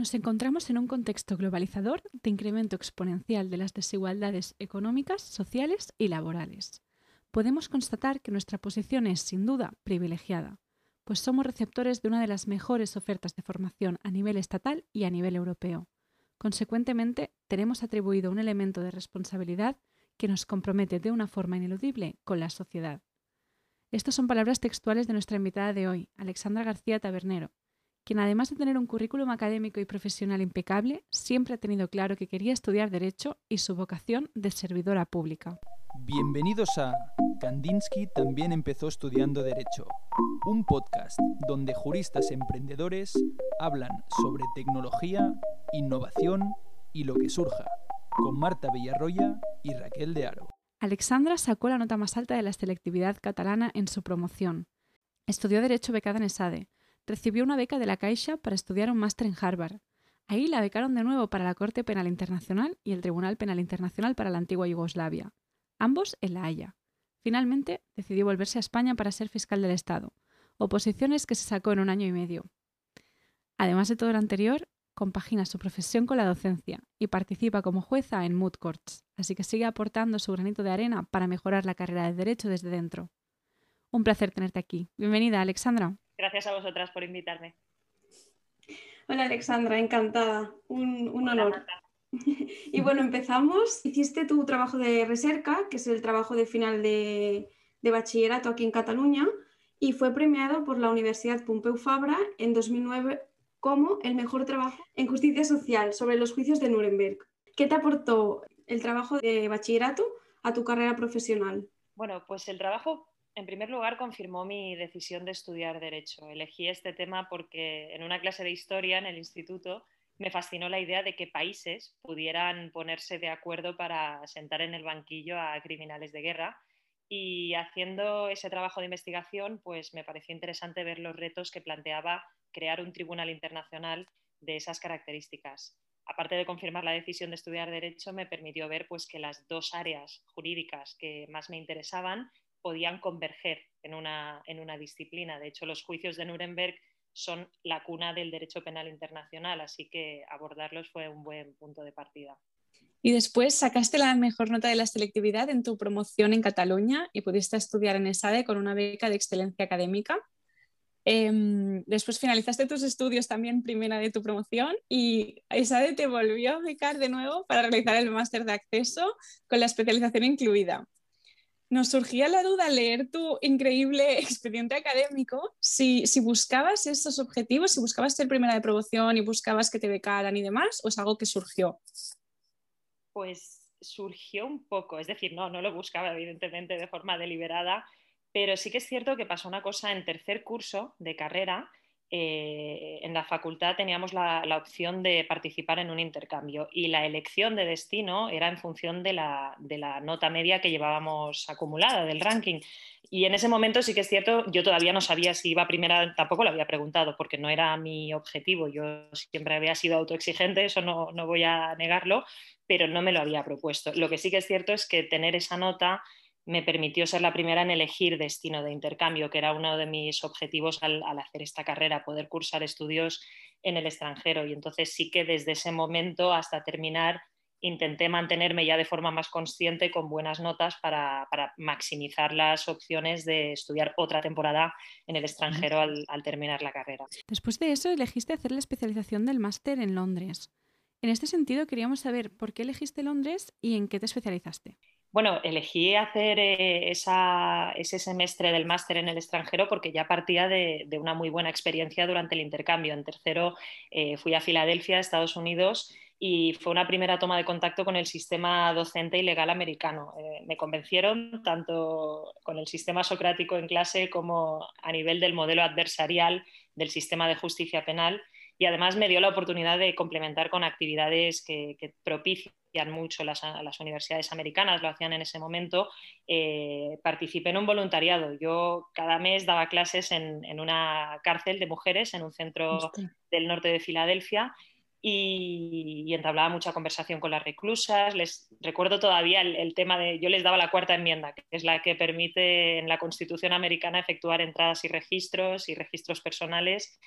Nos encontramos en un contexto globalizador de incremento exponencial de las desigualdades económicas, sociales y laborales. Podemos constatar que nuestra posición es, sin duda, privilegiada, pues somos receptores de una de las mejores ofertas de formación a nivel estatal y a nivel europeo. Consecuentemente, tenemos atribuido un elemento de responsabilidad que nos compromete de una forma ineludible con la sociedad. Estas son palabras textuales de nuestra invitada de hoy, Alexandra García Tabernero, quien además de tener un currículum académico y profesional impecable, siempre ha tenido claro que quería estudiar Derecho y su vocación de servidora pública. Bienvenidos a Kandinsky también empezó estudiando Derecho, un podcast donde juristas emprendedores hablan sobre tecnología, innovación y lo que surja, con Marta Villarroya y Raquel de Aro. Alexandra sacó la nota más alta de la selectividad catalana en su promoción. Estudió Derecho becada en ESADE, recibió una beca de la Caixa para estudiar un máster en Harvard. Ahí la becaron de nuevo para la Corte Penal Internacional y el Tribunal Penal Internacional para la antigua Yugoslavia, ambos en La Haya. Finalmente, decidió volverse a España para ser fiscal del Estado, oposiciones que se sacó en un año y medio. Además de todo lo anterior, compagina su profesión con la docencia y participa como jueza en moot courts, así que sigue aportando su granito de arena para mejorar la carrera de Derecho desde dentro. Un placer tenerte aquí. Bienvenida, Alexandra. Gracias a vosotras por invitarme. Hola Alexandra, encantada. Un, honor. y bueno, empezamos. Hiciste tu trabajo de recerca, que es el trabajo de final de, bachillerato aquí en Cataluña, y fue premiado por la Universidad Pompeu Fabra en 2009 como el mejor trabajo en justicia social sobre los juicios de Nuremberg. ¿Qué te aportó el trabajo de bachillerato a tu carrera profesional? Bueno, pues el trabajo en primer lugar, confirmó mi decisión de estudiar Derecho. Elegí este tema porque en una clase de historia en el instituto me fascinó la idea de que países pudieran ponerse de acuerdo para sentar en el banquillo a criminales de guerra. Y haciendo ese trabajo de investigación, pues me pareció interesante ver los retos que planteaba crear un tribunal internacional de esas características. Aparte de confirmar la decisión de estudiar Derecho, me permitió ver pues, que las dos áreas jurídicas que más me interesaban podían converger en una, en una disciplina. De hecho, los juicios de Nuremberg son la cuna del derecho penal internacional, así que abordarlos fue un buen punto de partida. Y después sacaste la mejor nota de la selectividad en tu promoción en Cataluña y pudiste estudiar en ESADE con una beca de excelencia académica. Em, después finalizaste tus estudios también primera de tu promoción y ESADE te volvió a becar de nuevo para realizar el máster de acceso con la especialización incluida nos surgía la duda al leer tu increíble expediente académico si, buscabas esos objetivos, si buscabas ser primera de promoción y buscabas que te becaran y demás, o es algo que surgió. Pues surgió un poco, es decir, no, no lo buscaba evidentemente de forma deliberada, pero sí que es cierto que pasó una cosa en tercer curso de carrera eh, en la facultad teníamos la, opción de participar en un intercambio y la elección de destino era en función de la, nota media que llevábamos acumulada, del ranking. Y en ese momento sí que es cierto, yo todavía no sabía si iba primera, tampoco lo había preguntado porque no era mi objetivo. Yo siempre había sido autoexigente, eso no, no voy a negarlo, pero no me lo había propuesto. Lo que sí que es cierto es que tener esa nota me permitió ser la primera en elegir destino de intercambio, que era uno de mis objetivos al, hacer esta carrera, poder cursar estudios en el extranjero. Y entonces sí que desde ese momento hasta terminar intenté mantenerme ya de forma más consciente con buenas notas para, maximizar las opciones de estudiar otra temporada en el extranjero al, al terminar la carrera. Después de eso, elegiste hacer la especialización del máster en Londres. En este sentido, queríamos saber por qué elegiste Londres y en qué te especializaste. Bueno, elegí hacer eh, ese semestre del máster en el extranjero porque ya partía de, una muy buena experiencia durante el intercambio. En tercero eh, fui a Filadelfia, Estados Unidos, y fue una primera toma de contacto con el sistema docente y legal americano. Eh, me convencieron tanto con el sistema socrático en clase como a nivel del modelo adversarial del sistema de justicia penal y además me dio la oportunidad de complementar con actividades que, propician mucho las, las, universidades americanas, lo hacían en ese momento. Eh, participé en un voluntariado. Yo cada mes daba clases en, una cárcel de mujeres en un centro del norte de Filadelfia y, entablaba mucha conversación con las reclusas. Les recuerdo todavía el, el, tema de, yo les daba la cuarta enmienda, que es la que permite en la Constitución americana efectuar entradas y registros y registros personales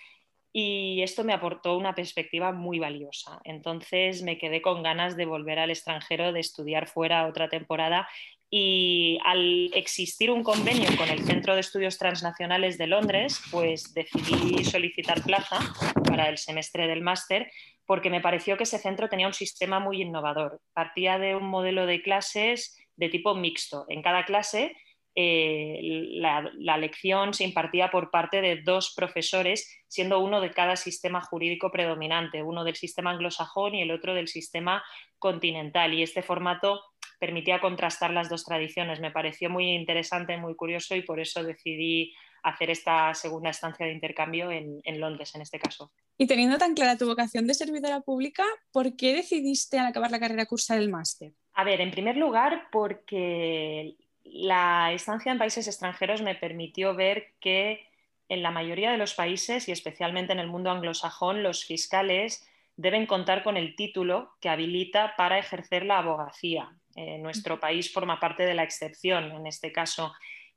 y esto me aportó una perspectiva muy valiosa. Entonces me quedé con ganas de volver al extranjero, de estudiar fuera otra temporada y al existir un convenio con el Centro de Estudios Transnacionales de Londres, pues decidí solicitar plaza para el semestre del máster porque me pareció que ese centro tenía un sistema muy innovador. Partía de un modelo de clases de tipo mixto. En cada clase eh, la, lección se impartía por parte de dos profesores, siendo uno de cada sistema jurídico predominante, uno del sistema anglosajón y el otro del sistema continental. Y este formato permitía contrastar las dos tradiciones. Me pareció muy interesante, muy curioso y por eso decidí hacer esta segunda estancia de intercambio en, en Londres, en este caso. Y teniendo tan clara tu vocación de servidora pública, ¿por qué decidiste al acabar la carrera cursar el máster? A ver, en primer lugar, porque la estancia en países extranjeros me permitió ver que en la mayoría de los países y especialmente en el mundo anglosajón los fiscales deben contar con el título que habilita para ejercer la abogacía. Eh, nuestro país forma parte de la excepción en este caso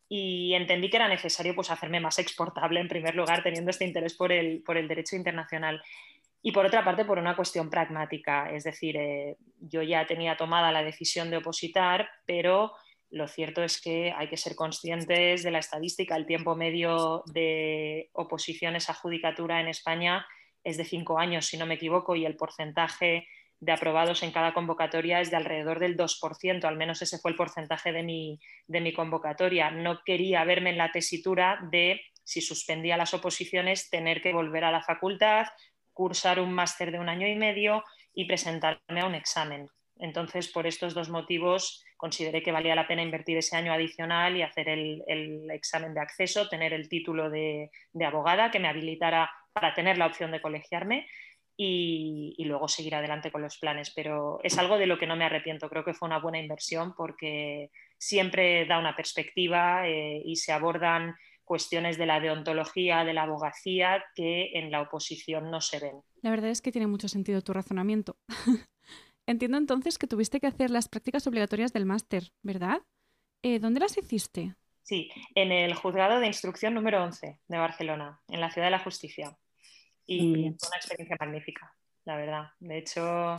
y entendí que era necesario pues, hacerme más exportable en primer lugar teniendo este interés por el, derecho internacional. Y por otra parte, por una cuestión pragmática, es decir, eh, yo ya tenía tomada la decisión de opositar, pero lo cierto es que hay que ser conscientes de la estadística. El tiempo medio de oposiciones a judicatura en España es de cinco años, si no me equivoco, y el porcentaje de aprobados en cada convocatoria es de alrededor del 2%, al menos ese fue el porcentaje de mi, de mi convocatoria. No quería verme en la tesitura de, si suspendía las oposiciones, tener que volver a la facultad, cursar un máster de un año y medio y presentarme a un examen. Entonces, por estos dos motivos, consideré que valía la pena invertir ese año adicional y hacer el, examen de acceso, tener el título de, abogada que me habilitara para tener la opción de colegiarme y, luego seguir adelante con los planes. Pero es algo de lo que no me arrepiento. Creo que fue una buena inversión porque siempre da una perspectiva eh, y se abordan cuestiones de la deontología, de la abogacía, que en la oposición no se ven. La verdad es que tiene mucho sentido tu razonamiento. Entiendo entonces que tuviste que hacer las prácticas obligatorias del máster, ¿verdad? Eh, ¿Dónde las hiciste? Sí, en el juzgado de instrucción número 11 de Barcelona, en la Ciudad de la Justicia. Y fue una experiencia magnífica, la verdad. De hecho,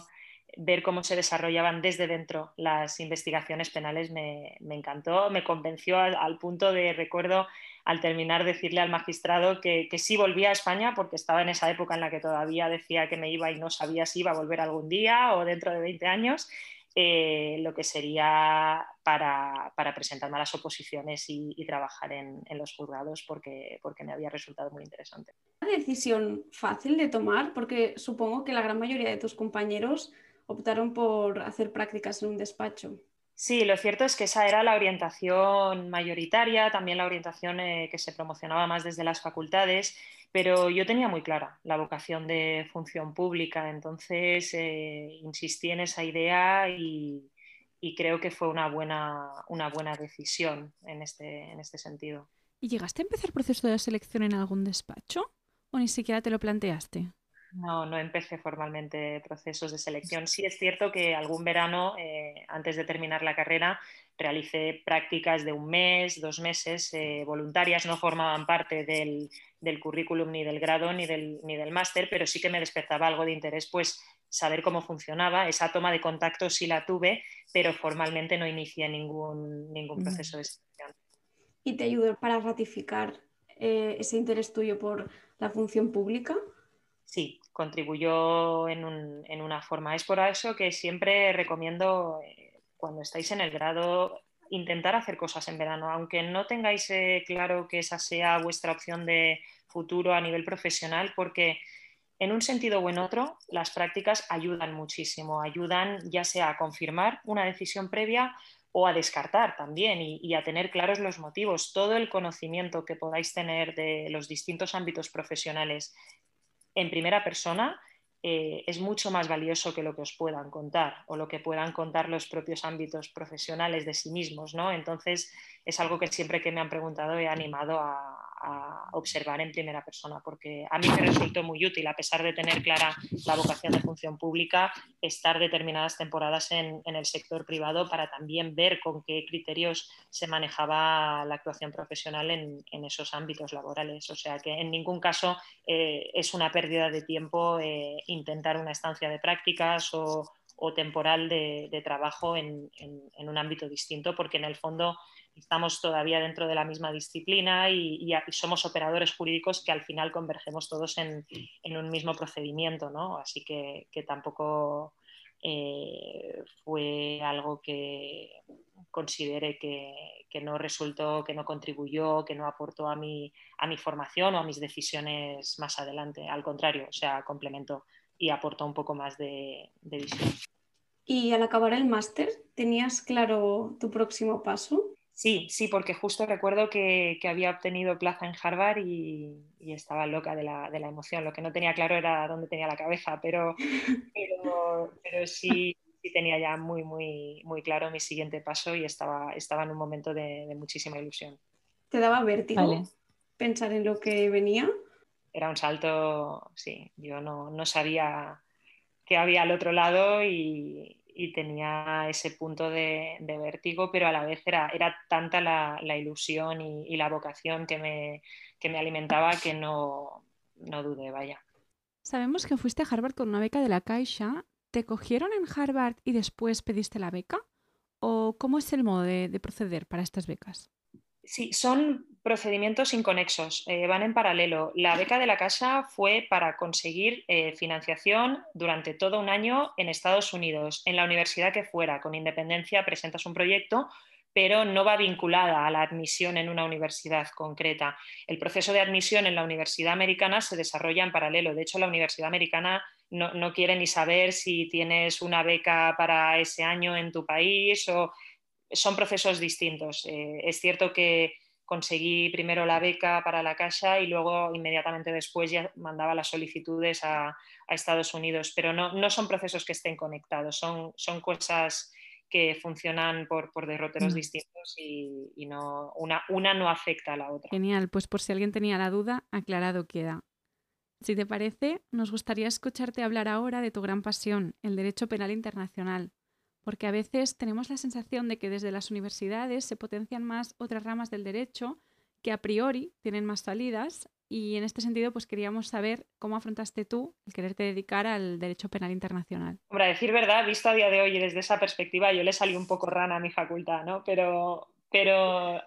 ver cómo se desarrollaban desde dentro las investigaciones penales me, encantó, me convenció al, punto de, recuerdo, al terminar decirle al magistrado que, que, sí volvía a España porque estaba en esa época en la que todavía decía que me iba y no sabía si iba a volver algún día o dentro de 20 años. Eh, lo que sería para, presentarme a las oposiciones y, trabajar en, en, los juzgados porque, porque me había resultado muy interesante. ¿Una decisión fácil de tomar? Porque supongo que la gran mayoría de tus compañeros optaron por hacer prácticas en un despacho. Sí, lo cierto es que esa era la orientación mayoritaria, también la orientación eh, que se promocionaba más desde las facultades, pero yo tenía muy clara la vocación de función pública, entonces eh, insistí en esa idea y, creo que fue una buena, una buena decisión en este, en este sentido. ¿Y llegaste a empezar proceso de selección en algún despacho o ni siquiera te lo planteaste? No, no empecé formalmente procesos de selección. Sí es cierto que algún verano, eh, antes de terminar la carrera, realicé prácticas de un mes, dos meses, eh, voluntarias, no formaban parte del, currículum ni del grado ni del, ni del máster, pero sí que me despertaba algo de interés, pues saber cómo funcionaba. Esa toma de contacto sí la tuve, pero formalmente no inicié ningún, ningún proceso de selección. ¿Y te ayudó para ratificar eh, ese interés tuyo por la función pública? Sí, contribuyó en, una forma. Es por eso que siempre recomiendo, eh, cuando estáis en el grado, intentar hacer cosas en verano, aunque no tengáis eh, claro que esa sea vuestra opción de futuro a nivel profesional, porque en un sentido o en otro, las prácticas ayudan muchísimo, ayudan ya sea a confirmar una decisión previa o a descartar también y, y, a tener claros los motivos. Todo el conocimiento que podáis tener de los distintos ámbitos profesionales en primera persona eh, es mucho más valioso que lo que os puedan contar o lo que puedan contar los propios ámbitos profesionales de sí mismos, ¿no? Entonces es algo que siempre que me han preguntado he animado a, observar en primera persona, porque a mí me resultó muy útil, a pesar de tener clara la vocación de función pública, estar determinadas temporadas en, el sector privado para también ver con qué criterios se manejaba la actuación profesional en, esos ámbitos laborales. O sea que en ningún caso eh, es una pérdida de tiempo eh, intentar una estancia de prácticas o, temporal de, trabajo en, un ámbito distinto, porque en el fondo estamos todavía dentro de la misma disciplina y, somos operadores jurídicos que al final convergemos todos en, un mismo procedimiento, ¿no? Así que, tampoco eh, fue algo que considere que, no resultó, que no contribuyó, que no aportó a mi, formación o a mis decisiones más adelante. Al contrario, o sea, complementó y aportó un poco más de visión. ¿Y al acabar el máster, tenías claro tu próximo paso? Sí, sí, porque justo recuerdo que, había obtenido plaza en Harvard y, estaba loca de la, emoción. Lo que no tenía claro era dónde tenía la cabeza, pero, pero, sí, tenía ya muy, muy, muy claro mi siguiente paso y estaba, estaba en un momento de, muchísima ilusión. ¿Te daba vértigo pensar en lo que venía? Era un salto, sí, yo no, no sabía qué había al otro lado y, y tenía ese punto de, vértigo, pero a la vez era, era tanta la, ilusión y, la vocación que me, me alimentaba que no, no dudé, vaya. Sabemos que fuiste a Harvard con una beca de la Caixa. ¿Te cogieron en Harvard y después pediste la beca? ¿O cómo es el modo de proceder para estas becas? Sí, son procedimientos inconexos, eh, van en paralelo. La beca de la casa fue para conseguir eh, financiación durante todo un año en Estados Unidos, en la universidad que fuera, con independencia presentas un proyecto, pero no va vinculada a la admisión en una universidad concreta. El proceso de admisión en la universidad americana se desarrolla en paralelo. De hecho, la universidad americana no, quiere ni saber si tienes una beca para ese año en tu país o son procesos distintos. Eh, es cierto que conseguí primero la beca para la casa y luego inmediatamente después ya mandaba las solicitudes a, Estados Unidos, pero no, son procesos que estén conectados, son, son cosas que funcionan por, derroteros mm. distintos y, no, una, una no afecta a la otra. Genial, pues por si alguien tenía la duda, aclarado queda. Si te parece, nos gustaría escucharte hablar ahora de tu gran pasión, el derecho penal internacional porque a veces tenemos la sensación de que desde las universidades se potencian más otras ramas del derecho que a priori tienen más salidas y en este sentido pues queríamos saber cómo afrontaste tú el quererte dedicar al derecho penal internacional. Hombre, a decir verdad, visto a día de hoy y desde esa perspectiva yo le salí un poco rana a mi facultad, ¿no? Pero, pero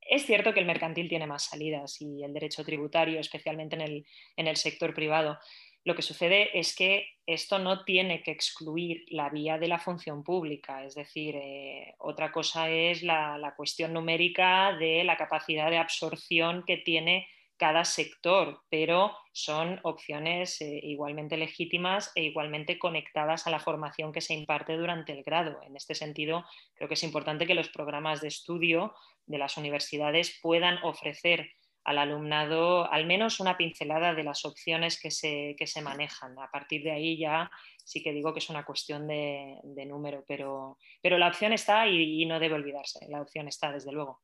es cierto que el mercantil tiene más salidas y el derecho tributario, especialmente en el, en el sector privado. Lo que sucede es que esto no tiene que excluir la vía de la función pública, es decir, eh, otra cosa es la, cuestión numérica de la capacidad de absorción que tiene cada sector, pero son opciones eh, igualmente legítimas e igualmente conectadas a la formación que se imparte durante el grado. En este sentido, creo que es importante que los programas de estudio de las universidades puedan ofrecer al alumnado al menos una pincelada de las opciones que se, se manejan. A partir de ahí ya sí que digo que es una cuestión de, número, pero, pero, la opción está y, no debe olvidarse, la opción está desde luego.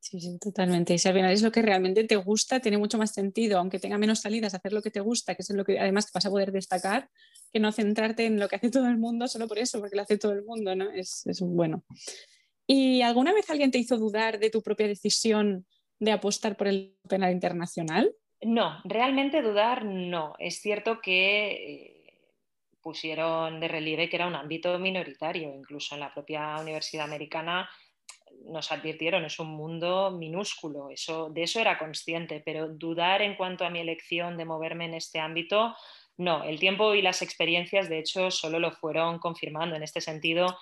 Sí, sí, totalmente. Y si al final es lo que realmente te gusta, tiene mucho más sentido, aunque tenga menos salidas, hacer lo que te gusta, que es lo que además te vas a poder destacar, que no centrarte en lo que hace todo el mundo solo por eso, porque lo hace todo el mundo, ¿no? Es, es bueno. ¿Y alguna vez alguien te hizo dudar de tu propia decisión de apostar por el penal internacional? No, realmente dudar no. Es cierto que eh, pusieron de relieve que era un ámbito minoritario, incluso en la propia Universidad Americana nos advirtieron, es un mundo minúsculo, eso, de eso era consciente, pero dudar en cuanto a mi elección de moverme en este ámbito, no, el tiempo y las experiencias de hecho solo lo fueron confirmando. En este sentido,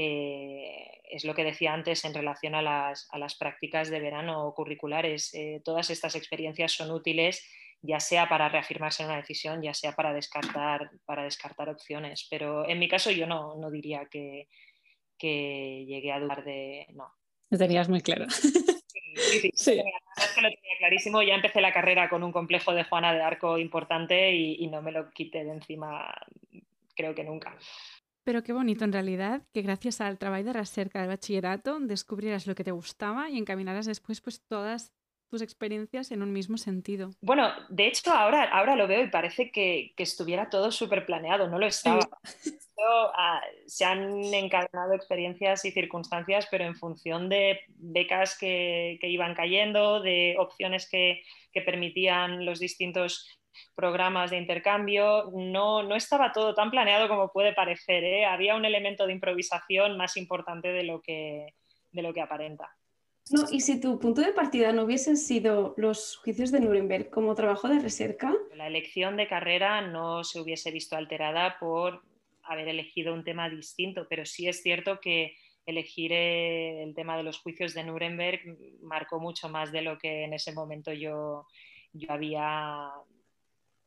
eh, es lo que decía antes en relación a las, prácticas de verano curriculares. Eh, todas estas experiencias son útiles ya sea para reafirmarse en una decisión, ya sea para descartar, para descartar opciones. Pero en mi caso yo no, diría que, que, llegué a dudar de... No. Lo tenías muy claro. Sí, sí, que lo tenía clarísimo. Ya empecé la carrera con un complejo de Juana de Arco importante y, y no me lo quité de encima, creo que nunca. Pero qué bonito en realidad que gracias al trabajo de recerca del bachillerato descubrieras lo que te gustaba y encaminaras después pues todas tus experiencias en un mismo sentido. Bueno, de hecho ahora, ahora lo veo y parece que, estuviera todo súper planeado, no lo estaba. Ah, se han encadenado experiencias y circunstancias, pero en función de becas que, iban cayendo, de opciones que, permitían los distintos programas de intercambio, no, no, estaba todo tan planeado como puede parecer. ¿eh? Había un elemento de improvisación más importante de lo que, de lo que aparenta. No, y si tu punto de partida no hubiesen sido los juicios de Nuremberg como trabajo de recerca. La elección de carrera no se hubiese visto alterada por haber elegido un tema distinto, pero sí es cierto que elegir el tema de los juicios de Nuremberg marcó mucho más de lo que en ese momento yo, yo había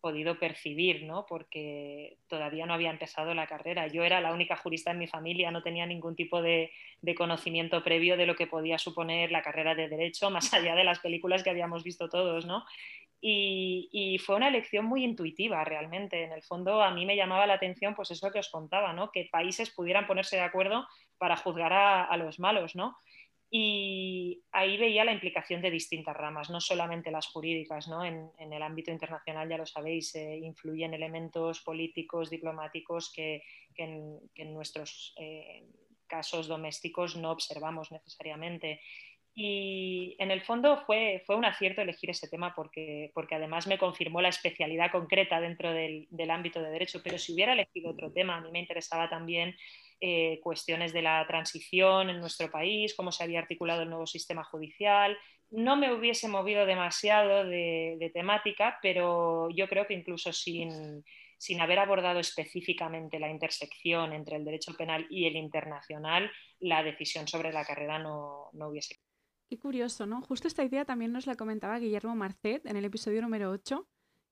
podido percibir, ¿no? porque todavía no había empezado la carrera. Yo era la única jurista en mi familia, no tenía ningún tipo de, conocimiento previo de lo que podía suponer la carrera de Derecho, más allá de las películas que habíamos visto todos. ¿no? Y, fue una elección muy intuitiva realmente. En el fondo a mí me llamaba la atención pues eso que os contaba, ¿no? que países pudieran ponerse de acuerdo para juzgar a, a los malos. ¿no? Y ahí veía la implicación de distintas ramas, no solamente las jurídicas. ¿no? En, el ámbito internacional, ya lo sabéis, eh, influyen elementos políticos, diplomáticos que, en, nuestros eh, casos domésticos no observamos necesariamente. Y en el fondo fue, fue un acierto elegir ese tema porque, porque además me confirmó la especialidad concreta dentro del, del ámbito de derecho. Pero si hubiera elegido otro tema, a mí me interesaba también eh, cuestiones de la transición en nuestro país, cómo se había articulado el nuevo sistema judicial. No me hubiese movido demasiado de, temática, pero yo creo que incluso sin, sin, haber abordado específicamente la intersección entre el derecho penal y el internacional, la decisión sobre la carrera no, no hubiese. Qué curioso, ¿no? Justo esta idea también nos la comentaba Guillermo Marcet en el episodio número 8,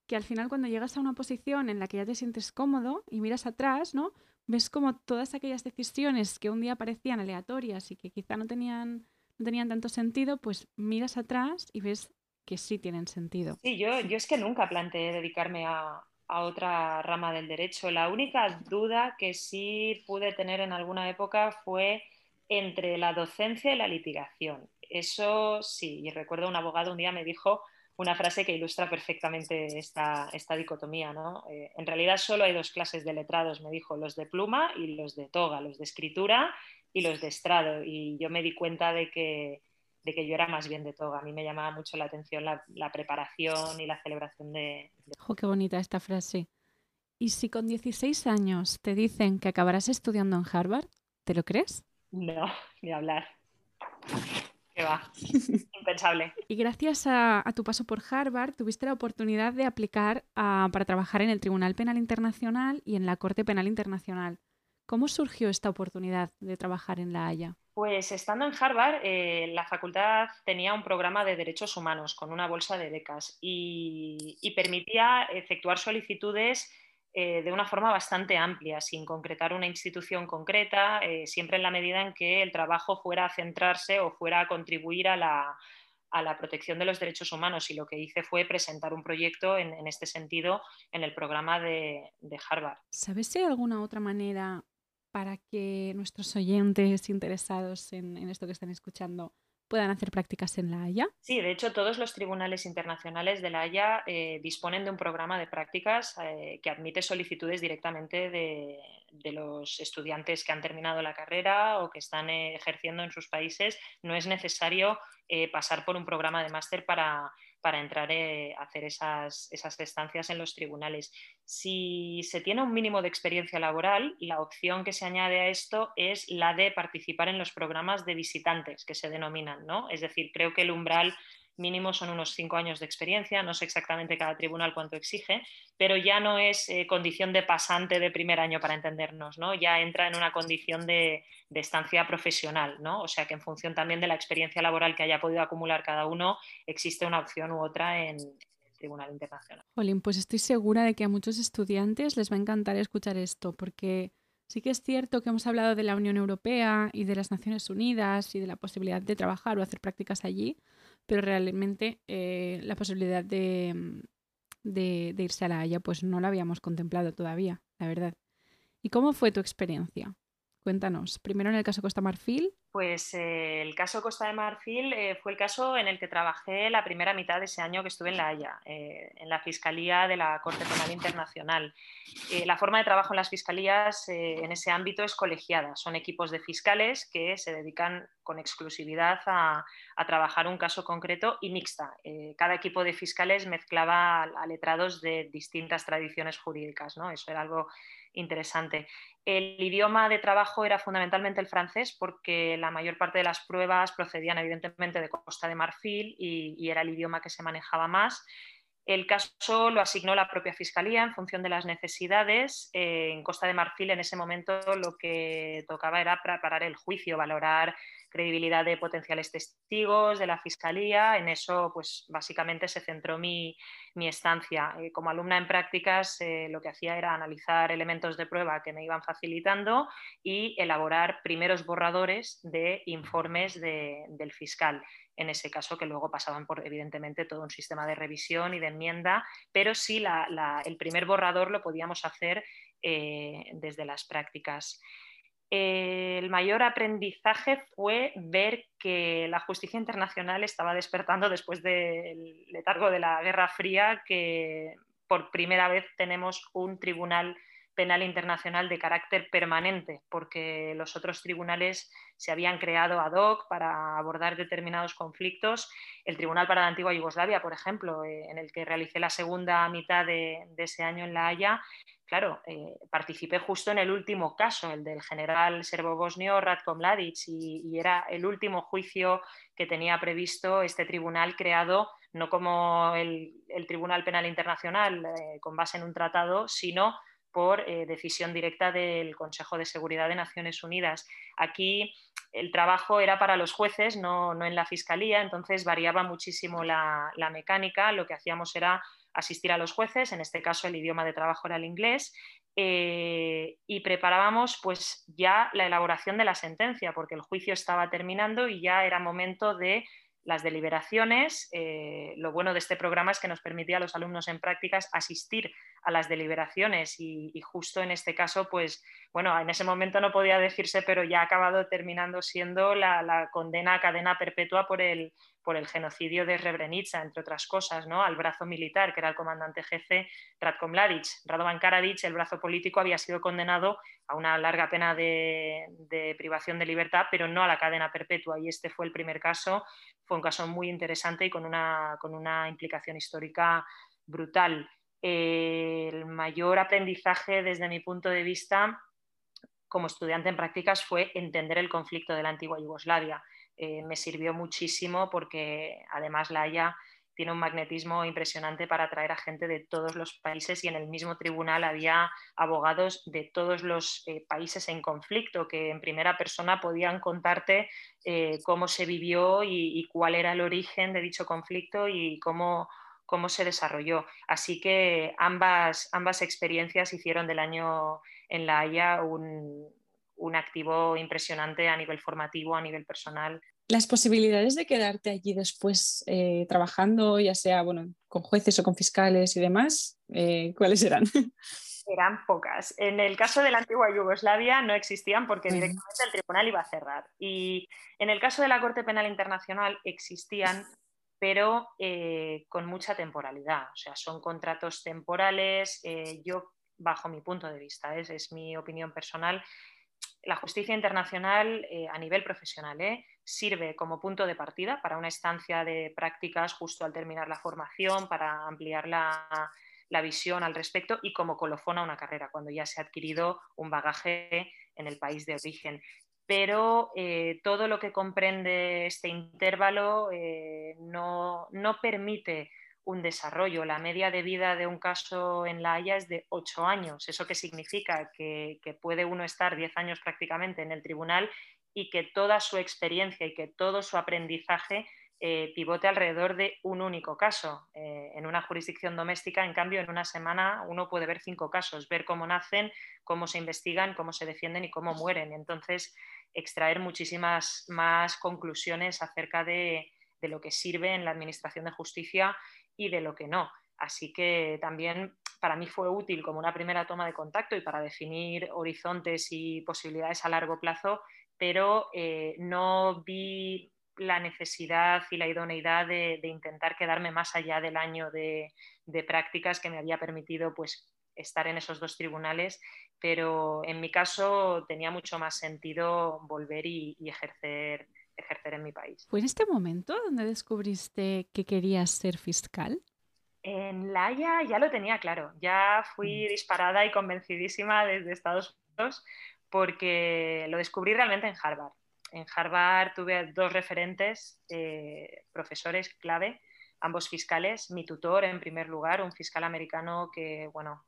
que al final cuando llegas a una posición en la que ya te sientes cómodo y miras atrás, ¿no? Ves como todas aquellas decisiones que un día parecían aleatorias y que quizá no tenían, no tenían tanto sentido, pues miras atrás y ves que sí tienen sentido. Sí, yo, yo es que nunca planteé dedicarme a, a otra rama del derecho. La única duda que sí pude tener en alguna época fue entre la docencia y la litigación. Eso sí, y recuerdo un abogado un día me dijo, una frase que ilustra perfectamente esta, esta dicotomía. ¿no? Eh, en realidad solo hay dos clases de letrados, me dijo, los de pluma y los de toga, los de escritura y los de estrado. Y yo me di cuenta de que, de que yo era más bien de toga. A mí me llamaba mucho la atención la, la preparación y la celebración de... ¡Jo, qué bonita esta frase! ¿Y si con 16 años te dicen que acabarás estudiando en Harvard, ¿te lo crees? No, ni hablar va, impensable. Y gracias a, tu paso por Harvard, tuviste la oportunidad de aplicar para trabajar en el Tribunal Penal Internacional y en la Corte Penal Internacional. ¿Cómo surgió esta oportunidad de trabajar en La Haya? Pues estando en Harvard, eh, la facultad tenía un programa de derechos humanos con una bolsa de becas y permitía efectuar solicitudes eh, de una forma bastante amplia, sin concretar una institución concreta, eh, siempre en la medida en que el trabajo fuera a centrarse o fuera a contribuir a la, protección de los derechos humanos. Y lo que hice fue presentar un proyecto en, este sentido en el programa de, Harvard. ¿Sabes si hay alguna otra manera para que nuestros oyentes interesados en esto que están escuchando puedan hacer prácticas en La Haya? Sí, de hecho todos los tribunales internacionales de La Haya eh, disponen de un programa de prácticas eh, que admite solicitudes directamente de, los estudiantes que han terminado la carrera o que están eh, ejerciendo en sus países. No es necesario pasar por un programa de máster para para entrar eh, a hacer esas, esas estancias en los tribunales. Si se tiene un mínimo de experiencia laboral, la opción que se añade a esto es la de participar en los programas de visitantes que se denominan, ¿no? Es decir, creo que el umbral mínimo son unos cinco años de experiencia, no sé exactamente cada tribunal cuánto exige, pero ya no es eh, condición de pasante de primer año para entendernos, ¿no? ya entra en una condición de, estancia profesional, ¿no? o sea que en función también de la experiencia laboral que haya podido acumular cada uno, existe una opción u otra en, el Tribunal Internacional. Jolín, pues estoy segura de que a muchos estudiantes les va a encantar escuchar esto, porque sí que es cierto que hemos hablado de la Unión Europea y de las Naciones Unidas y de la posibilidad de trabajar o hacer prácticas allí, pero realmente eh, la posibilidad mm, de, irse a la Haya pues no la habíamos contemplado todavía, la verdad. ¿Y cómo fue tu experiencia? Cuéntanos, primero en el caso Costa Marfil Pues eh, el caso Costa de Marfil eh, fue el caso en el que trabajé la primera mitad de ese año que estuve en La Haya, eh, en la Fiscalía de la Corte Penal Internacional. la forma de trabajo en las fiscalías en ese ámbito es colegiada. Son equipos de fiscales que se dedican con exclusividad a, trabajar un caso concreto y mixta. cada equipo de fiscales mezclaba a letrados de distintas tradiciones jurídicas. ¿no? Eso era algo interesante. El idioma de trabajo era fundamentalmente el francés porque la mayor parte de las pruebas procedían evidentemente de Costa de Marfil y, era el idioma que se manejaba más. El caso lo asignó la propia Fiscalía en función de las necesidades. Eh, en Costa de Marfil en ese momento lo que tocaba era preparar el juicio, valorar credibilidad de potenciales testigos, de la Fiscalía. En eso, pues básicamente se centró mi, estancia. Eh, como alumna en prácticas, eh, lo que hacía era analizar elementos de prueba que me iban facilitando y elaborar primeros borradores de informes del fiscal en ese caso, que luego pasaban por, evidentemente, todo un sistema de revisión y de enmienda, pero sí el primer borrador lo podíamos hacer eh, desde las prácticas. El mayor aprendizaje fue ver que la justicia internacional estaba despertando después del letargo de la Guerra Fría, que por primera vez tenemos un tribunal penal internacional de carácter permanente, porque los otros tribunales se habían creado ad hoc para abordar determinados conflictos. El Tribunal para la Antigua Yugoslavia, por ejemplo, eh, en el que realicé la segunda mitad de, ese año en La Haya, claro, eh, participé justo en el último caso, el del general serbo-bosnio Ratko Mladic, y, era el último juicio que tenía previsto este tribunal creado no como el, Tribunal Penal Internacional eh, con base en un tratado, sino por eh, decisión directa del Consejo de Seguridad de Naciones Unidas. Aquí el trabajo era para los jueces, no, en la Fiscalía, entonces variaba muchísimo la, la mecánica. Lo que hacíamos era asistir a los jueces, en este caso el idioma de trabajo era el inglés, eh, y preparábamos pues ya la elaboración de la sentencia, porque el juicio estaba terminando y ya era momento de las deliberaciones. Eh, lo bueno de este programa es que nos permitía a los alumnos en prácticas asistir a las deliberaciones y, justo en este caso, pues bueno, en ese momento no podía decirse, pero ya ha acabado terminando siendo la, condena a cadena perpetua por el, por el genocidio de Srebrenica, entre otras cosas, ¿no? al brazo militar, que era el comandante jefe Ratko Mladic. Radovan Karadzic, el brazo político, había sido condenado a una larga pena de, privación de libertad, pero no a la cadena perpetua. Y este fue el primer caso, fue un caso muy interesante y con una implicación histórica brutal el mayor aprendizaje desde mi punto de vista como estudiante en prácticas fue entender el conflicto de la antigua Yugoslavia. Eh, me sirvió muchísimo porque además la Haya tiene un magnetismo impresionante para atraer a gente de todos los países y en el mismo tribunal había abogados de todos los eh, países en conflicto que en primera persona podían contarte eh, cómo se vivió y, cuál era el origen de dicho conflicto y cómo, cómo se desarrolló. Así que ambas, ambas experiencias hicieron del año en La Haya un, activo impresionante a nivel formativo, a nivel personal. Las posibilidades de quedarte allí después eh, trabajando, ya sea bueno, con jueces o con fiscales y demás, eh, ¿cuáles eran? Eran pocas. En el caso de la antigua Yugoslavia no existían porque directamente el tribunal iba a cerrar. Y en el caso de la Corte Penal Internacional existían pero eh, con mucha temporalidad. O sea, son contratos temporales. Eh, yo, bajo mi punto de vista, es, es mi opinión personal, la justicia internacional eh, a nivel profesional sirve como punto de partida para una estancia de prácticas justo al terminar la formación, para ampliar la, la visión al respecto y como colofón a una carrera, cuando ya se ha adquirido un bagaje en el país de origen. Pero eh, todo lo que comprende este intervalo eh, no, permite un desarrollo. La media de vida de un caso en La Haya es de ocho años. ¿Eso qué significa? Que, puede uno estar diez años prácticamente en el tribunal y que toda su experiencia y que todo su aprendizaje eh, pivote alrededor de un único caso. en una jurisdicción doméstica, en cambio, en una semana uno puede ver cinco casos, ver cómo nacen, cómo se investigan, cómo se defienden y cómo mueren. Entonces, extraer muchísimas más conclusiones acerca de, lo que sirve en la Administración de Justicia y de lo que no. Así que también para mí fue útil como una primera toma de contacto y para definir horizontes y posibilidades a largo plazo pero eh, no vi la necesidad y la idoneidad de, intentar quedarme más allá del año de, prácticas que me había permitido pues, estar en esos dos tribunales, pero en mi caso tenía mucho más sentido volver y, ejercer, ejercer en mi país. ¿Fue en este momento donde descubriste que querías ser fiscal? En La Haya ya lo tenía claro, ya fui mm. disparada y convencidísima desde Estados Unidos porque lo descubrí realmente en Harvard. En Harvard tuve dos referentes, eh, profesores clave, ambos fiscales. Mi tutor, en primer lugar, un fiscal americano que bueno,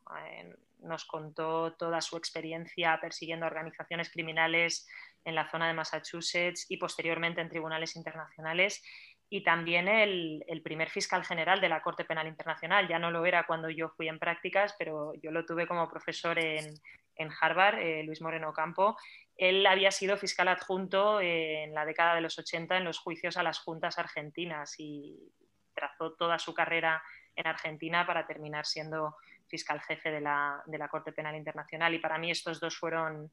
nos contó toda su experiencia persiguiendo organizaciones criminales en la zona de Massachusetts y posteriormente en tribunales internacionales. Y también el, primer fiscal general de la Corte Penal Internacional. Ya no lo era cuando yo fui en prácticas, pero yo lo tuve como profesor en, en Harvard, eh, Luis Moreno Campo. Él había sido fiscal adjunto en la década de los 80 en los juicios a las juntas argentinas y trazó toda su carrera en Argentina para terminar siendo fiscal jefe de la, Corte Penal Internacional. Y para mí estos dos fueron,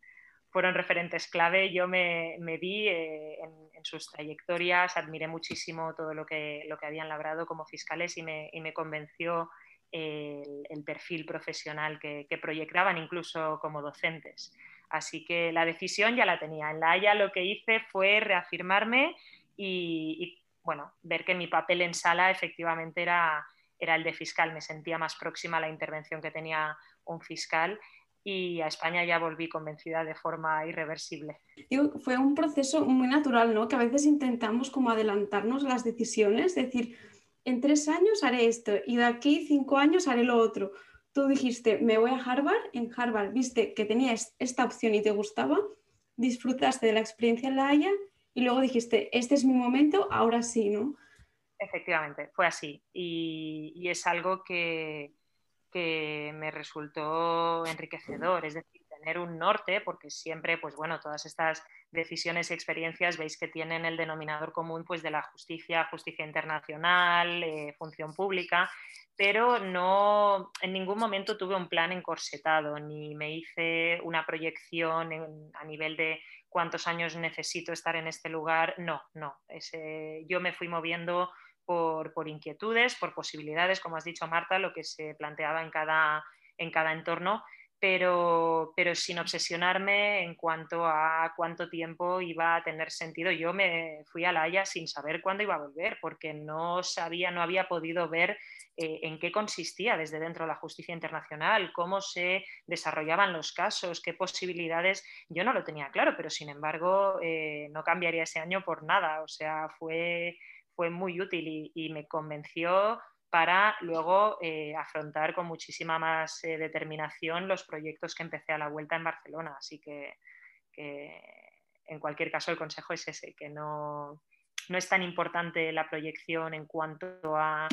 fueron referentes clave. Yo me, vi eh, en, sus trayectorias, admiré muchísimo todo lo que, lo que habían labrado como fiscales y me, y me convenció el, perfil profesional que, proyectaban incluso como docentes. Así que la decisión ya la tenía. En la Haya lo que hice fue reafirmarme y, bueno, ver que mi papel en sala efectivamente era, era el de fiscal. Me sentía más próxima a la intervención que tenía un fiscal y a España ya volví convencida de forma irreversible. fue un proceso muy natural, ¿no? Que a veces intentamos como adelantarnos las decisiones, es decir, en tres años haré esto y de aquí cinco años haré lo otro. Tú dijiste, me voy a Harvard, en Harvard viste que tenías esta opción y te gustaba, disfrutaste de la experiencia en la Haya y luego dijiste, este es mi momento, ahora sí, ¿no? Efectivamente, fue así. Y, es algo que, que me resultó enriquecedor, es decir, tener un norte, porque siempre, pues bueno, todas estas decisiones y experiencias veis que tienen el denominador común pues de la justicia, justicia internacional, eh, función pública, pero no en ningún momento tuve un plan encorsetado, ni me hice una proyección a nivel de cuántos años necesito estar en este lugar, no, no, yo me fui moviendo por, inquietudes, por posibilidades, como has dicho Marta, lo que se planteaba en cada, en cada entorno pero, pero sin obsesionarme en cuanto a cuánto tiempo iba a tener sentido. Yo me fui a La Haya sin saber cuándo iba a volver, porque no sabía, no había podido ver eh, en qué consistía desde dentro de la justicia internacional, cómo se desarrollaban los casos, qué posibilidades. Yo no lo tenía claro, pero sin embargo eh, no cambiaría ese año por nada. O sea, fue, fue muy útil y, me convenció para luego eh, afrontar con muchísima más eh, determinación los proyectos que empecé a la vuelta en Barcelona. Así que, en cualquier caso el consejo es ese, que no, es tan importante la proyección en cuanto a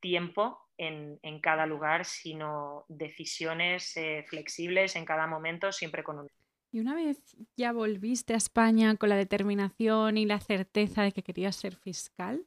tiempo en, cada lugar, sino decisiones eh, flexibles en cada momento, siempre con un... Y una vez ya volviste a España con la determinación y la certeza de que querías ser fiscal,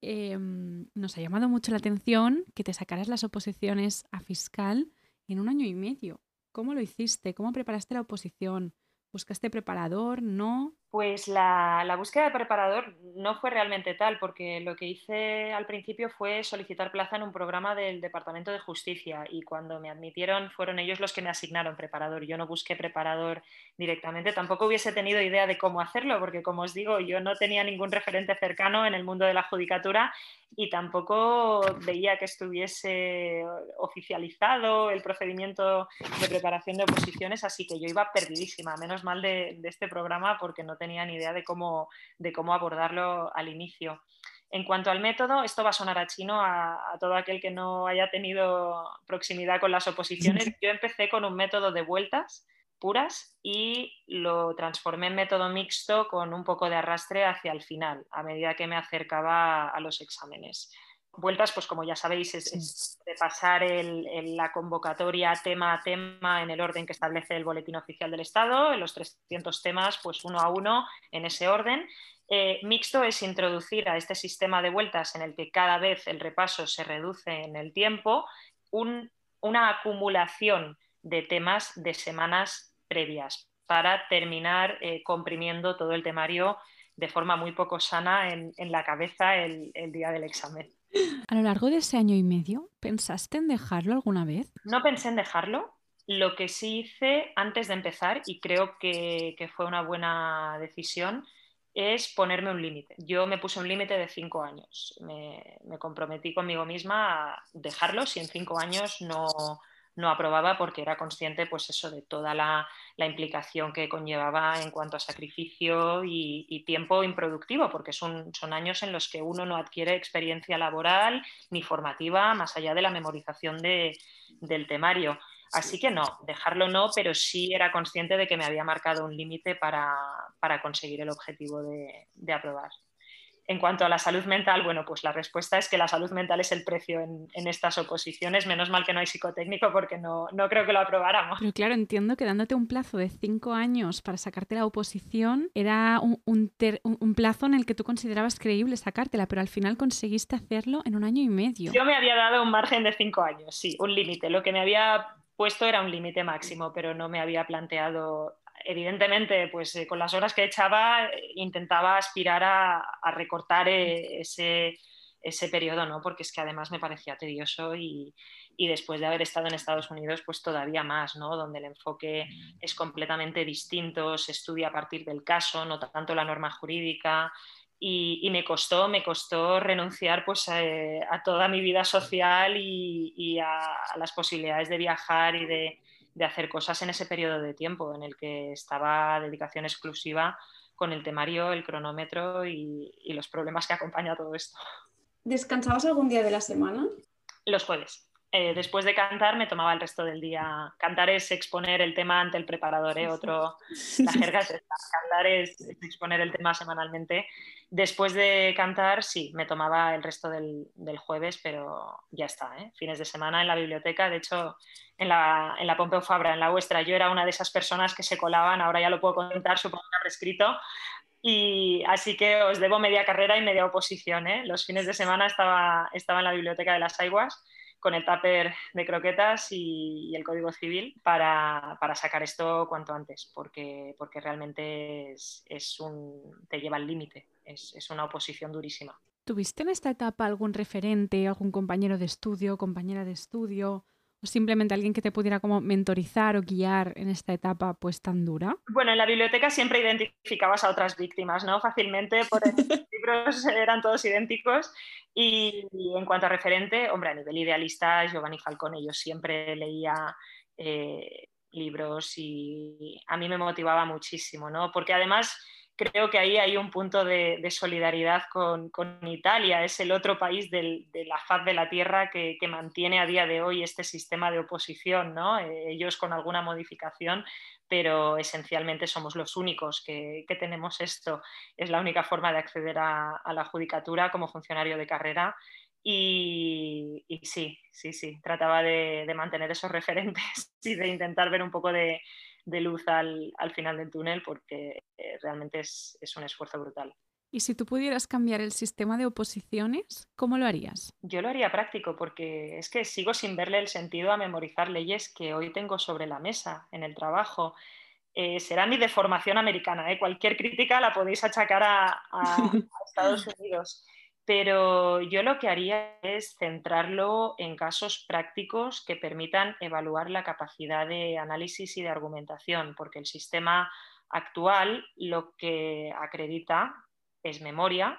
Em, nos ha llamado mucho la atención que te sacaras las oposiciones a fiscal en un año y medio. ¿Cómo lo hiciste? ¿Cómo preparaste la oposición? ¿Buscaste preparador? ¿No? Pues la, búsqueda de preparador no fue realmente tal, porque lo que hice al principio fue solicitar plaza en un programa del Departamento de Justicia y cuando me admitieron fueron ellos los que me asignaron preparador. Yo no busqué preparador directamente, tampoco hubiese tenido idea de cómo hacerlo, porque como os digo, yo no tenía ningún referente cercano en el mundo de la judicatura y tampoco veía que estuviese oficializado el procedimiento de preparación de oposiciones, así que yo iba perdidísima, menos mal de, de este programa porque no tenía ni idea de cómo, de cómo abordarlo al inicio. En cuanto al método, esto va a sonar a chino a, todo aquel que no haya tenido proximidad con las oposiciones. Yo empecé con un método de vueltas puras y lo transformé en método mixto con un poco de arrastre hacia el final, a medida que me acercaba a los exámenes. Vueltas, pues como ya sabéis, es, de pasar la convocatoria tema a tema en el orden que establece el Boletín Oficial del Estado, en los 300 temas, pues uno a uno en ese orden. Eh, mixto es introducir a este sistema de vueltas en el que cada vez el repaso se reduce en el tiempo, una acumulación de temas de semanas previas para terminar eh, comprimiendo todo el temario de forma muy poco sana en, la cabeza el, día del examen. A lo largo de ese año y medio, ¿pensaste en dejarlo alguna vez? No pensé en dejarlo. Lo que sí hice antes de empezar, y creo que, fue una buena decisión, es ponerme un límite. Yo me puse un límite de cinco años. Me, me, comprometí conmigo misma a dejarlo si en cinco años no, no aprobaba porque era consciente pues eso de toda la, implicación que conllevaba en cuanto a sacrificio y, tiempo improductivo, porque son, son, años en los que uno no adquiere experiencia laboral ni formativa más allá de la memorización del temario. Así que no, dejarlo no, pero sí era consciente de que me había marcado un límite para, conseguir el objetivo de aprobar. En cuanto a la salud mental, bueno, pues la respuesta es que la salud mental es el precio en, estas oposiciones. Menos mal que no hay psicotécnico porque no, creo que lo aprobáramos. Pero claro, entiendo que dándote un plazo de cinco años para sacarte la oposición era un, un, plazo en el que tú considerabas creíble sacártela, pero al final conseguiste hacerlo en un año y medio. Yo me había dado un margen de cinco años, sí, un límite. Lo que me había puesto era un límite máximo, pero no me había planteado evidentemente, pues eh, con las horas que echaba, eh, intentaba aspirar a, recortar eh, ese, ese, periodo, ¿no? Porque es que además me parecía tedioso y, después de haber estado en Estados Unidos, pues todavía más, ¿no? Donde el enfoque es completamente distinto, se estudia a partir del caso, no tanto la norma jurídica. Y, me costó, me costó renunciar pues, a, toda mi vida social y, a las posibilidades de viajar y de, de hacer cosas en ese periodo de tiempo en el que estaba dedicación exclusiva con el temario, el cronómetro y, los problemas que acompaña todo esto. ¿Descansabas algún día de la semana? Los jueves. Eh, después de cantar me tomaba el resto del día. Cantar es exponer el tema ante el preparador, ¿eh? otro, la jerga es esta. Cantar es exponer el tema semanalmente. Después de cantar, sí, me tomaba el resto del, jueves, pero ya está. ¿eh? Fines de semana en la biblioteca. De hecho, en la, en la Pompeu Fabra, en la vuestra, yo era una de esas personas que se colaban, ahora ya lo puedo contar, supongo que habré escrito. Y así que os debo media carrera y media oposición. ¿eh? Los fines de semana estaba, estaba en la biblioteca de las Aiguas con el tupper de croquetas y, el código civil para, sacar esto cuanto antes, porque, porque realmente es, un, te lleva al límite, es, es una oposición durísima. ¿Tuviste en esta etapa algún referente, algún compañero de estudio, compañera de estudio? O simplemente alguien que te pudiera como mentorizar o guiar en esta etapa pues tan dura? Bueno, en la biblioteca siempre identificabas a otras víctimas, ¿no? Fácilmente, porque los libros eran todos idénticos y, en cuanto a referente, hombre, a nivel idealista, Giovanni Falcone, yo siempre leía eh, libros y a mí me motivaba muchísimo, ¿no? Porque además creo que ahí hay un punto de, solidaridad con, Italia. Es el otro país de la faz de la tierra que, mantiene a día de hoy este sistema de oposición, ¿no? Eh, ellos con alguna modificación, pero esencialmente somos los únicos que, tenemos esto. Es la única forma de acceder a, la judicatura como funcionario de carrera. Y, sí, sí, sí, trataba de, de mantener esos referentes y de intentar ver un poco de, de luz al, final del túnel porque eh, realmente es, un esfuerzo brutal. ¿Y si tú pudieras cambiar el sistema de oposiciones, cómo lo harías? Yo lo haría práctico porque es que sigo sin verle el sentido a memorizar leyes que hoy tengo sobre la mesa en el trabajo. Eh, será mi deformación americana. ¿eh? Cualquier crítica la podéis achacar a Estados Unidos pero yo lo que haría es centrarlo en casos prácticos que permitan evaluar la capacidad de análisis y de argumentación, porque el sistema actual lo que acredita es memoria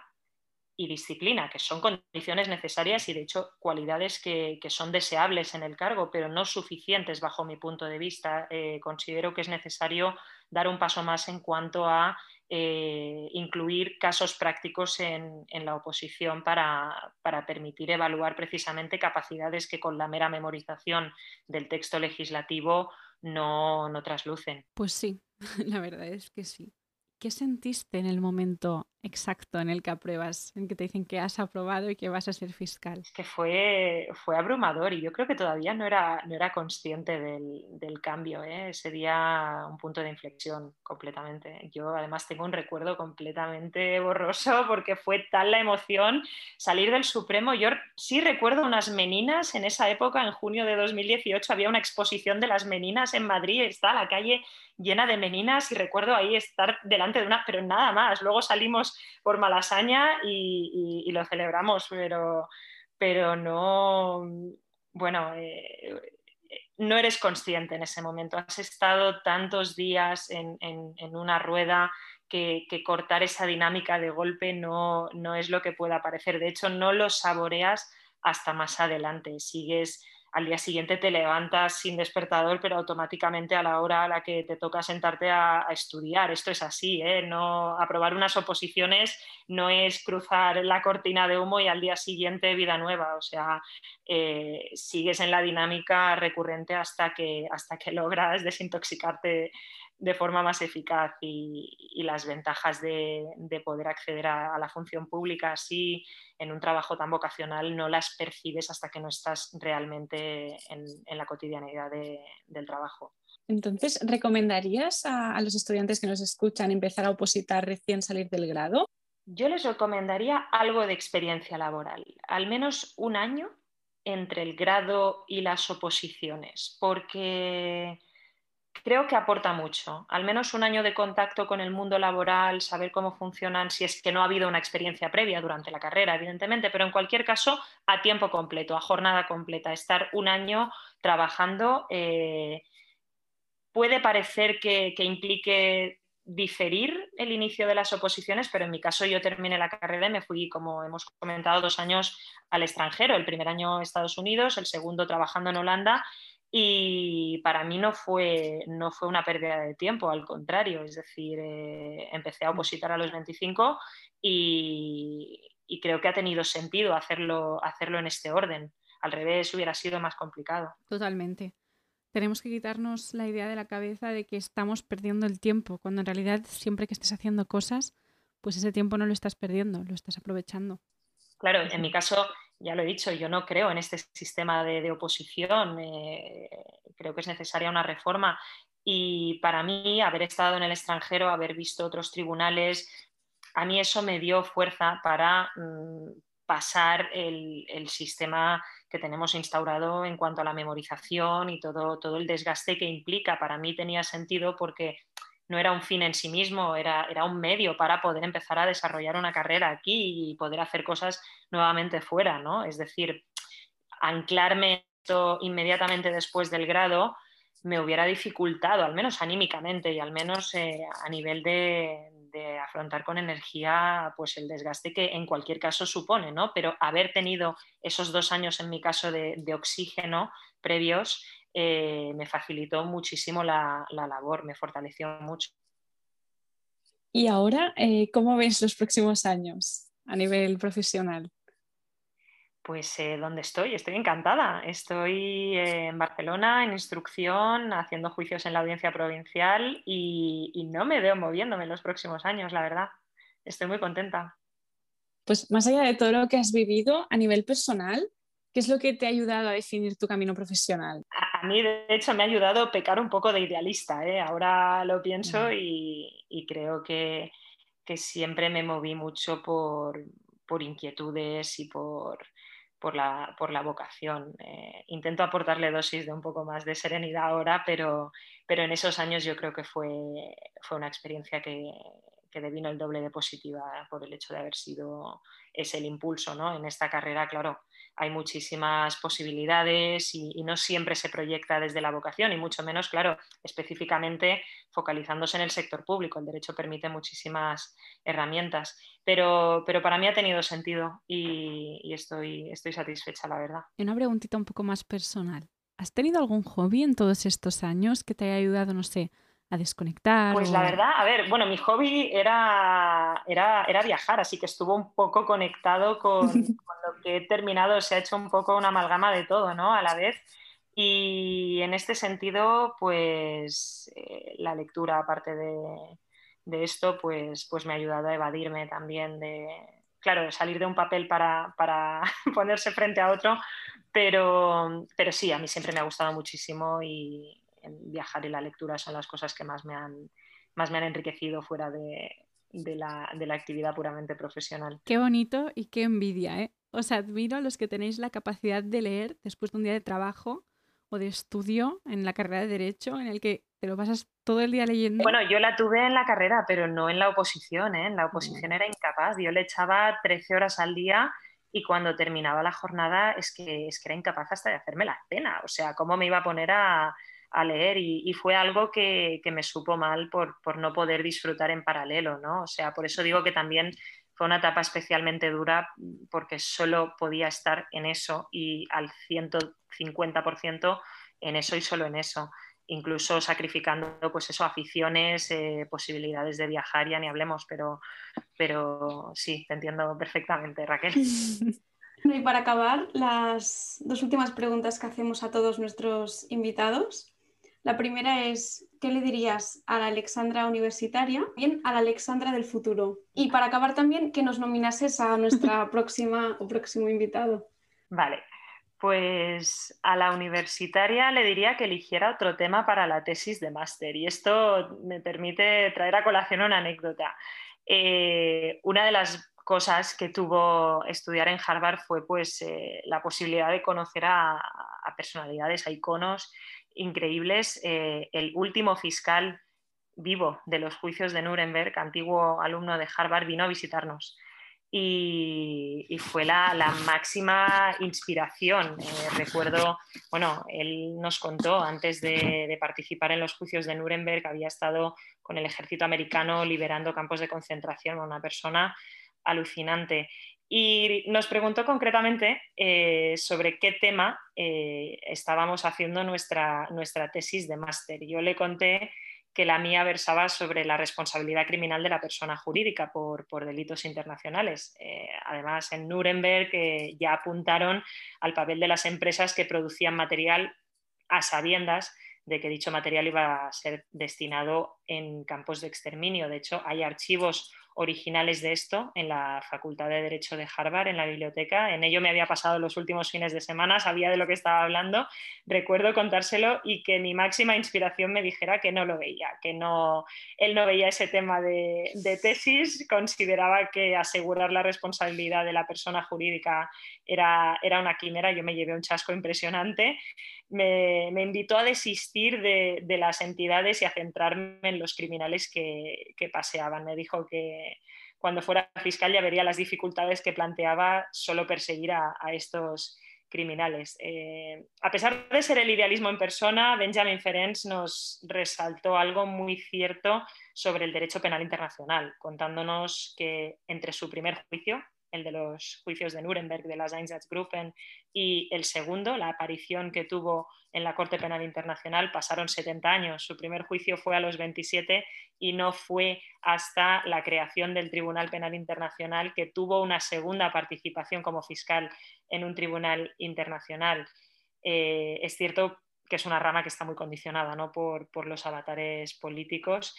y disciplina, que son condiciones necesarias y de hecho cualidades que, son deseables en el cargo, pero no suficientes bajo mi punto de vista. Eh, considero que es necesario dar un paso más en cuanto a eh, incluir casos prácticos en, la oposición para, permitir evaluar precisamente capacidades que con la mera memorización del texto legislativo no, no traslucen. Pues sí, la verdad es que sí. ¿Qué sentiste en el momento exacto en el que apruebas, en que te dicen que has aprobado y que vas a ser fiscal? Es que fue, fue abrumador y yo creo que todavía no era, no era consciente del, del cambio. ¿eh? Ese día un punto de inflexión completamente. Yo además tengo un recuerdo completamente borroso porque fue tal la emoción salir del Supremo. Yo sí recuerdo unas meninas en esa época, en junio de 2018, había una exposición de las meninas en Madrid, está la calle llena de meninas y recuerdo ahí estar delante de una, pero nada más. Luego salimos por Malasaña y, lo celebramos, pero, pero no, bueno, eh, no eres consciente en ese momento. Has estado tantos días en, una rueda que, que, cortar esa dinámica de golpe no, no es lo que pueda parecer. De hecho, no lo saboreas hasta más adelante. Sigues al día siguiente te levantas sin despertador, pero automáticamente a la hora a la que te toca sentarte a, estudiar. Esto es así, ¿eh? no aprobar unas oposiciones no es cruzar la cortina de humo y al día siguiente vida nueva. O sea, eh, sigues en la dinámica recurrente hasta que, hasta que logras desintoxicarte de forma más eficaz y, las ventajas de, poder acceder a, la función pública así en un trabajo tan vocacional no las percibes hasta que no estás realmente en, la cotidianidad del trabajo. Entonces, ¿recomendarías a, los estudiantes que nos escuchan empezar a opositar recién salir del grado? Yo les recomendaría algo de experiencia laboral, al menos un año entre el grado y las oposiciones, porque creo que aporta mucho. Al menos un año de contacto con el mundo laboral, saber cómo funcionan, si es que no ha habido una experiencia previa durante la carrera, evidentemente, pero en cualquier caso, a tiempo completo, a jornada completa, estar un año trabajando. Eh, puede parecer que, implique diferir el inicio de las oposiciones, pero en mi caso yo terminé la carrera y me fui, como hemos comentado, dos años al extranjero, el primer año Estados Unidos, el segundo trabajando en Holanda y para mí no fue, no fue una pérdida de tiempo, al contrario, es decir, eh, empecé a opositar a los 25 y, creo que ha tenido sentido hacerlo, hacerlo en este orden. Al revés hubiera sido más complicado. Totalmente. Tenemos que quitarnos la idea de la cabeza de que estamos perdiendo el tiempo, cuando en realidad siempre que estés haciendo cosas, pues ese tiempo no lo estás perdiendo, lo estás aprovechando. Claro, en mi caso ya lo he dicho, yo no creo en este sistema de, oposición, eh, creo que es necesaria una reforma y para mí haber estado en el extranjero, haber visto otros tribunales, a mí eso me dio fuerza para mm, pasar el, el, sistema que tenemos instaurado en cuanto a la memorización y todo, todo el desgaste que implica. Para mí tenía sentido porque no era un fin en sí mismo, era, era un medio para poder empezar a desarrollar una carrera aquí y poder hacer cosas nuevamente fuera, ¿no? Es decir, anclarme esto inmediatamente después del grado me hubiera dificultado, al menos anímicamente y al menos eh, a nivel de, afrontar con energía pues el desgaste que en cualquier caso supone, ¿no? Pero haber tenido esos dos años en mi caso de, de oxígeno previos eh, me facilitó muchísimo la, labor, me fortaleció mucho. Y ahora, eh, ¿cómo ves los próximos años a nivel profesional? Pues eh, ¿dónde estoy? Estoy encantada. Estoy en Barcelona en instrucción, haciendo juicios en la audiencia provincial y, y no me veo moviéndome en los próximos años, la verdad. Estoy muy contenta. Pues más allá de todo lo que has vivido a nivel personal, ¿Qué es lo que te ha ayudado a definir tu camino profesional? A mí, de hecho, me ha ayudado a pecar un poco de idealista. ¿eh? Ahora lo pienso y, creo que, siempre me moví mucho por, inquietudes y por, la, vocación. Eh, intento aportarle dosis de un poco más de serenidad ahora, pero, en esos años yo creo que fue, una experiencia que, que devino el doble de positiva por el hecho de haber sido ese el impulso ¿no? en esta carrera, claro hay muchísimas posibilidades y, no siempre se proyecta desde la vocación y mucho menos, claro, específicamente focalizándose en el sector público. El derecho permite muchísimas herramientas, pero, pero para mí ha tenido sentido y, estoy, estoy satisfecha, la verdad. Y una preguntita un poco más personal. ¿Has tenido algún hobby en todos estos años que te haya ayudado, no sé, a desconectar? Pues la verdad, a ver, bueno, mi hobby era, era, era viajar, así que estuvo un poco conectado con, lo que he terminado, se ha hecho un poco una amalgama de todo, ¿no? A la vez. Y en este sentido, pues eh, la lectura, aparte de, de esto, pues, pues me ha ayudado a evadirme también de, claro, de salir de un papel para, para ponerse frente a otro, pero, pero sí, a mí siempre me ha gustado muchísimo y viajar y la lectura son las cosas que más me han, más me han enriquecido fuera de, de, la, de la actividad puramente profesional. Qué bonito y qué envidia, ¿eh? Os admiro a los que tenéis la capacidad de leer después de un día de trabajo o de estudio en la carrera de Derecho en el que te lo pasas todo el día leyendo. Bueno, yo la tuve en la carrera, pero no en la oposición. ¿eh? En la oposición era incapaz. Yo le echaba 13 horas al día y cuando terminaba la jornada es que, es que era incapaz hasta de hacerme la cena. O sea, ¿cómo me iba a poner a, a leer? Y, fue algo que, me supo mal por, no poder disfrutar en paralelo, ¿no? O sea, por eso digo que también fue una etapa especialmente dura porque solo podía estar en eso y al 150% en eso y solo en eso incluso sacrificando pues eso, aficiones, eh, posibilidades de viajar, ya ni hablemos, pero, pero sí, te entiendo perfectamente, Raquel. y para acabar, las dos últimas preguntas que hacemos a todos nuestros invitados. La primera es, ¿qué le dirías a la Alexandra universitaria? Bien, a la Alexandra del futuro. Y para acabar también, que nos nominases a nuestra próxima o próximo invitado. Vale, pues a la universitaria le diría que eligiera otro tema para la tesis de máster y esto me permite traer a colación una anécdota. Eh, una de las cosas que tuvo estudiar en Harvard fue pues, eh, la posibilidad de conocer a, personalidades, a iconos increíbles. Eh, el último fiscal vivo de los juicios de Nuremberg, antiguo alumno de Harvard, vino a visitarnos y, fue la, máxima inspiración. Eh, recuerdo, bueno, él nos contó antes de, participar en los juicios de Nuremberg, había estado con el ejército americano liberando campos de concentración, una persona alucinante. Y nos preguntó concretamente eh, sobre qué tema eh, estábamos haciendo nuestra, nuestra tesis de máster. Yo le conté que la mía versaba sobre la responsabilidad criminal de la persona jurídica por, delitos internacionales. Eh, además, en Nuremberg ya apuntaron al papel de las empresas que producían material a sabiendas de que dicho material iba a ser destinado en campos de exterminio. De hecho, hay archivos originales de esto en la Facultad de Derecho de Harvard, en la biblioteca. En ello me había pasado los últimos fines de semana, sabía de lo que estaba hablando. Recuerdo contárselo y que mi máxima inspiración me dijera que no lo veía, que no, él no veía ese tema de, tesis, consideraba que asegurar la responsabilidad de la persona jurídica era, era una quimera. Yo me llevé un chasco impresionante. Me, invitó a desistir de, las entidades y a centrarme en los criminales que, que paseaban. Me dijo que cuando fuera fiscal ya vería las dificultades que planteaba solo perseguir a, estos criminales. Eh, a pesar de ser el idealismo en persona, Benjamin Ferencz nos resaltó algo muy cierto sobre el derecho penal internacional, contándonos que entre su primer juicio, el de los juicios de Nuremberg de las Einsatzgruppen y el segundo, la aparición que tuvo en la Corte Penal Internacional, pasaron 70 años. Su primer juicio fue a los 27 y no fue hasta la creación del Tribunal Penal Internacional que tuvo una segunda participación como fiscal en un tribunal internacional. Eh, es cierto que es una rama que está muy condicionada ¿no? por, por los avatares políticos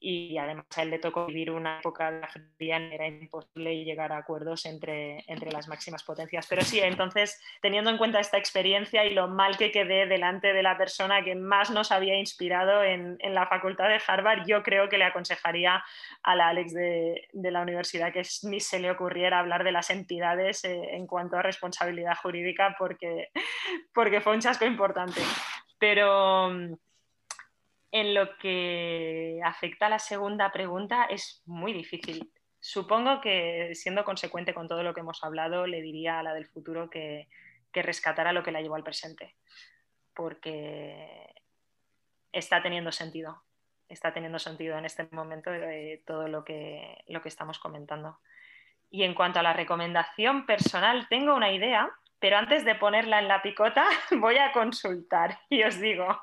y además a él le tocó vivir una época de la fría era imposible llegar a acuerdos entre, entre las máximas potencias. Pero sí, entonces, teniendo en cuenta esta experiencia y lo mal que quedé delante de la persona que más nos había inspirado en, en la facultad de Harvard, yo creo que le aconsejaría a la Alex de, de la universidad que ni se le ocurriera hablar de las entidades eh, en cuanto a responsabilidad jurídica porque, porque fue un chasco importante. Pero en lo que afecta a la segunda pregunta es muy difícil. Supongo que siendo consecuente con todo lo que hemos hablado, le diría a la del futuro que, rescatara lo que la llevó al presente, porque está teniendo sentido, está teniendo sentido en este momento de todo lo que, lo que estamos comentando. Y en cuanto a la recomendación personal, tengo una idea, pero antes de ponerla en la picota voy a consultar y os digo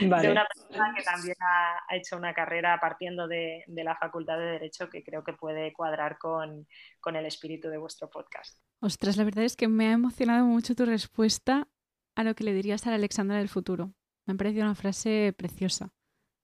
de una persona que también ha, hecho una carrera partiendo de, la Facultad de Derecho que creo que puede cuadrar con, el espíritu de vuestro podcast. Ostras, la verdad es que me ha emocionado mucho tu respuesta a lo que le dirías a la Alexandra del futuro. Me ha parecido una frase preciosa.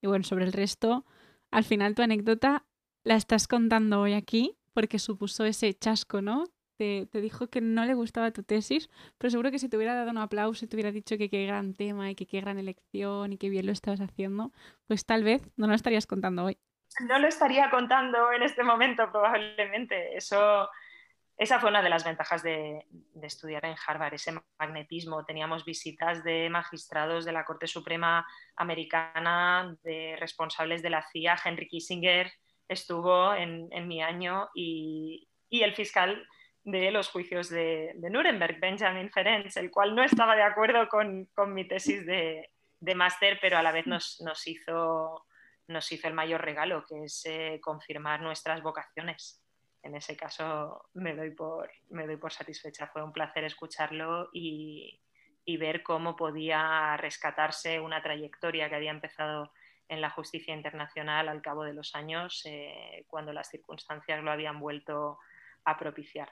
Y bueno, sobre el resto, al final tu anécdota la estás contando hoy aquí porque supuso ese chasco, ¿no? Te, dijo que no le gustaba tu tesis, pero seguro que si te hubiera dado un aplauso y te hubiera dicho que qué gran tema y que qué gran elección y que bien lo estabas haciendo, pues tal vez no lo estarías contando hoy. No lo estaría contando en este momento probablemente. Eso, esa fue una de las ventajas de, de, estudiar en Harvard, ese magnetismo. Teníamos visitas de magistrados de la Corte Suprema Americana, de responsables de la CIA, Henry Kissinger, estuvo en, mi año y, el fiscal de los juicios de, Nuremberg, Benjamin Ferenc, el cual no estaba de acuerdo con, mi tesis de, máster, pero a la vez nos, hizo, nos hizo el mayor regalo, que es eh, confirmar nuestras vocaciones. En ese caso me doy, por, me doy por satisfecha. Fue un placer escucharlo y, y ver cómo podía rescatarse una trayectoria que había empezado en la justicia internacional al cabo de los años, eh, cuando las circunstancias lo habían vuelto a propiciar.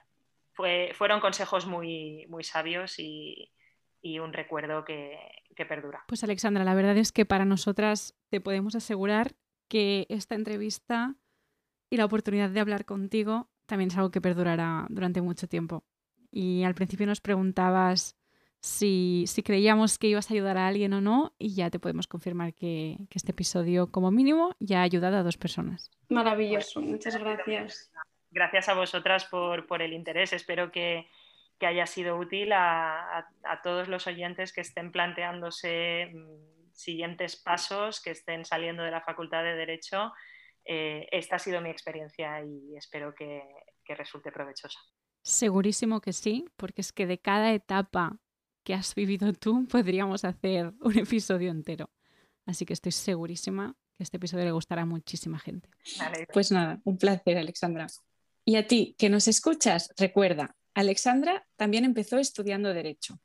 Fue, fueron consejos muy, muy sabios y, un recuerdo que, que, perdura. Pues Alexandra, la verdad es que para nosotras te podemos asegurar que esta entrevista y la oportunidad de hablar contigo también es algo que perdurará durante mucho tiempo. Y al principio nos preguntabas si, creíamos que ibas a ayudar a alguien o no y ya te podemos confirmar que, este episodio como mínimo ya ha ayudado a dos personas. Maravilloso, muchas gracias. Gracias a vosotras por, el interés. Espero que, haya sido útil a, todos los oyentes que estén planteándose mm, siguientes pasos, que estén saliendo de la Facultad de Derecho. Eh, esta ha sido mi experiencia y espero que resulte provechosa. Segurísimo que sí, porque es que de cada etapa que has vivido tú, podríamos hacer un episodio entero. Así que estoy segurísima que este episodio le gustará a muchísima gente. Pues nada, un placer, Alexandra. Y a ti, que nos escuchas, recuerda, Alexandra también empezó estudiando Derecho.